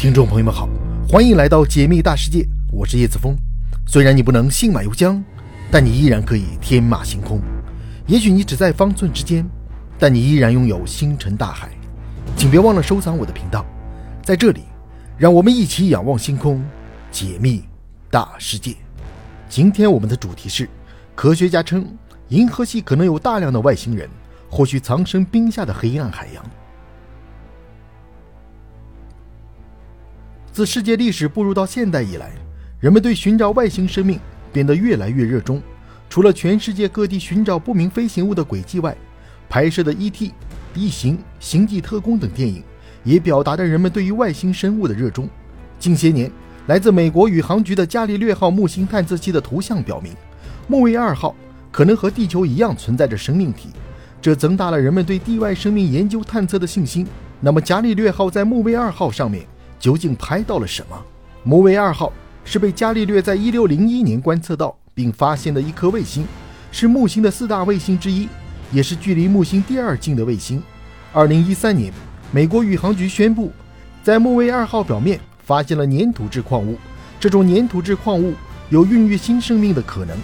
听众朋友们好，欢迎来到解密大世界，我是叶子峰。虽然你不能信马由缰，但你依然可以天马行空。也许你只在方寸之间，但你依然拥有星辰大海。请别忘了收藏我的频道，在这里，让我们一起仰望星空，解密大世界。今天我们的主题是：科学家称银河系可能有大量的外星人，或许藏身冰下的黑暗海洋。自世界历史步入到现代以来，人们对寻找外星生命变得越来越热衷。除了全世界各地寻找不明飞行物的轨迹外，拍摄的《E.T.》《异形》《星际特工》等电影也表达着人们对于外星生物的热衷。近些年，来自美国宇航局的伽利略号木星探测器的图像表明，木卫二号可能和地球一样存在着生命体，这增大了人们对地外生命研究探测的信心。那么，伽利略号在木卫二号上面？究竟拍到了什么？木卫二号是被伽利略在一六零一年观测到并发现的一颗卫星，是木星的四大卫星之一，也是距离木星第二近的卫星。二零一三年，美国宇航局宣布，在木卫二号表面发现了粘土质矿物，这种粘土质矿物有孕育新生命的可能。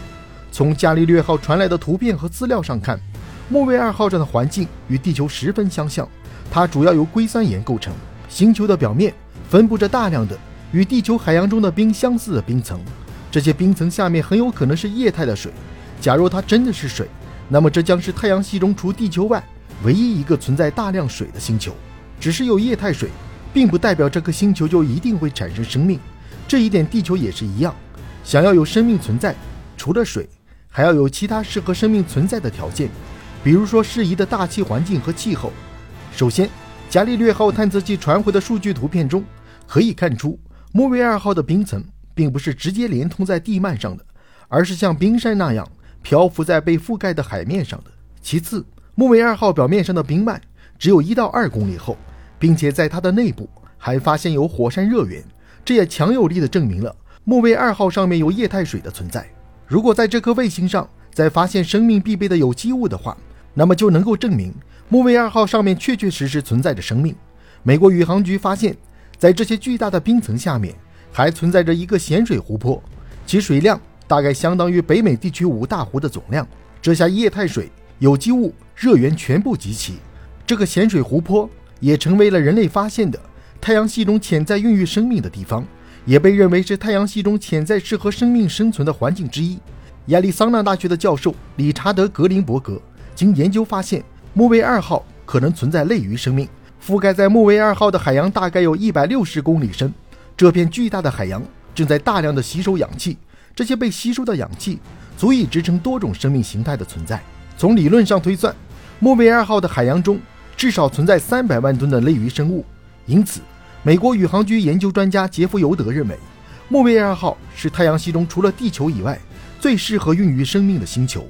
从伽利略号传来的图片和资料上看，木卫二号上的环境与地球十分相像，它主要由硅酸盐构成，星球的表面。分布着大量的与地球海洋中的冰相似的冰层，这些冰层下面很有可能是液态的水。假如它真的是水，那么这将是太阳系中除地球外唯一一个存在大量水的星球。只是有液态水，并不代表这颗星球就一定会产生生命。这一点地球也是一样。想要有生命存在，除了水，还要有其他适合生命存在的条件，比如说适宜的大气环境和气候。首先，伽利略号探测器传回的数据图片中。可以看出，木卫二号的冰层并不是直接连通在地幔上的，而是像冰山那样漂浮在被覆盖的海面上的。其次，木卫二号表面上的冰脉只有一到二公里厚，并且在它的内部还发现有火山热源，这也强有力的证明了木卫二号上面有液态水的存在。如果在这颗卫星上再发现生命必备的有机物的话，那么就能够证明木卫二号上面确确实实存在着生命。美国宇航局发现。在这些巨大的冰层下面，还存在着一个咸水湖泊，其水量大概相当于北美地区五大湖的总量。这下液态水、有机物、热源全部集齐，这个咸水湖泊也成为了人类发现的太阳系中潜在孕育生命的地方，也被认为是太阳系中潜在适合生命生存的环境之一。亚利桑那大学的教授理查德·格林伯格经研究发现，木卫二号可能存在类鱼生命。覆盖在木卫二号的海洋大概有一百六十公里深，这片巨大的海洋正在大量的吸收氧气，这些被吸收的氧气足以支撑多种生命形态的存在。从理论上推算，木卫二号的海洋中至少存在三百万吨的类鱼生物。因此，美国宇航局研究专家杰夫尤德认为，木卫二号是太阳系中除了地球以外最适合孕育生命的星球。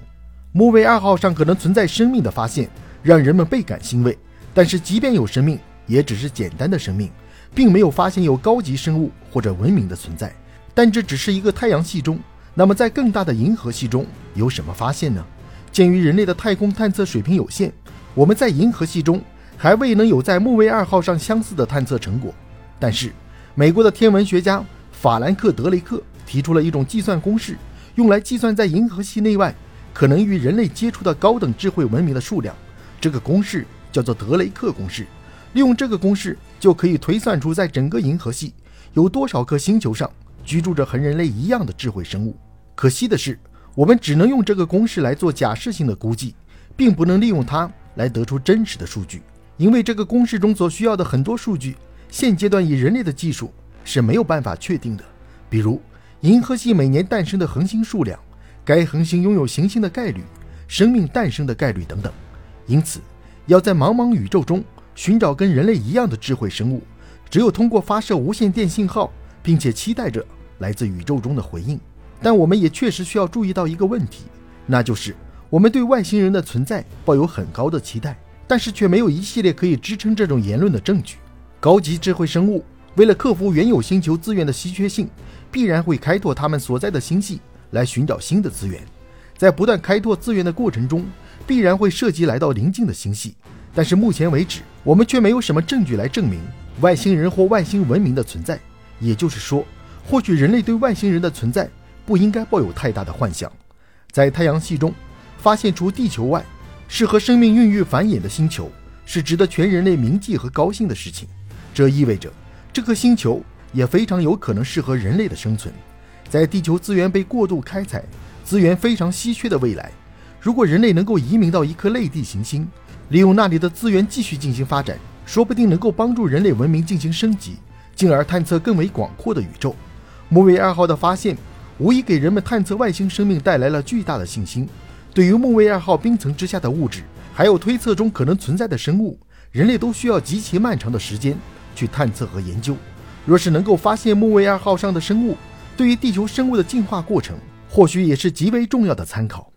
木卫二号上可能存在生命的发现，让人们倍感欣慰。但是，即便有生命，也只是简单的生命，并没有发现有高级生物或者文明的存在。但这只是一个太阳系中，那么在更大的银河系中有什么发现呢？鉴于人类的太空探测水平有限，我们在银河系中还未能有在木卫二号上相似的探测成果。但是，美国的天文学家法兰克·德雷克提出了一种计算公式，用来计算在银河系内外可能与人类接触的高等智慧文明的数量。这个公式。叫做德雷克公式，利用这个公式就可以推算出在整个银河系有多少颗星球上居住着和人类一样的智慧生物。可惜的是，我们只能用这个公式来做假设性的估计，并不能利用它来得出真实的数据，因为这个公式中所需要的很多数据，现阶段以人类的技术是没有办法确定的，比如银河系每年诞生的恒星数量、该恒星拥有行星的概率、生命诞生的概率等等。因此。要在茫茫宇宙中寻找跟人类一样的智慧生物，只有通过发射无线电信号，并且期待着来自宇宙中的回应。但我们也确实需要注意到一个问题，那就是我们对外星人的存在抱有很高的期待，但是却没有一系列可以支撑这种言论的证据。高级智慧生物为了克服原有星球资源的稀缺性，必然会开拓他们所在的星系来寻找新的资源。在不断开拓资源的过程中，必然会涉及来到邻近的星系，但是目前为止，我们却没有什么证据来证明外星人或外星文明的存在。也就是说，或许人类对外星人的存在不应该抱有太大的幻想。在太阳系中发现除地球外适合生命孕育繁衍的星球，是值得全人类铭记和高兴的事情。这意味着这颗星球也非常有可能适合人类的生存。在地球资源被过度开采、资源非常稀缺的未来，如果人类能够移民到一颗类地行星，利用那里的资源继续进行发展，说不定能够帮助人类文明进行升级。进而探测更为广阔的宇宙。木卫二号的发现无疑给人们探测外星生命带来了巨大的信心。对于木卫二号冰层之下的物质，还有推测中可能存在的生物，人类都需要极其漫长的时间去探测和研究。若是能够发现木卫二号上的生物，对于地球生物的进化过程，或许也是极为重要的参考。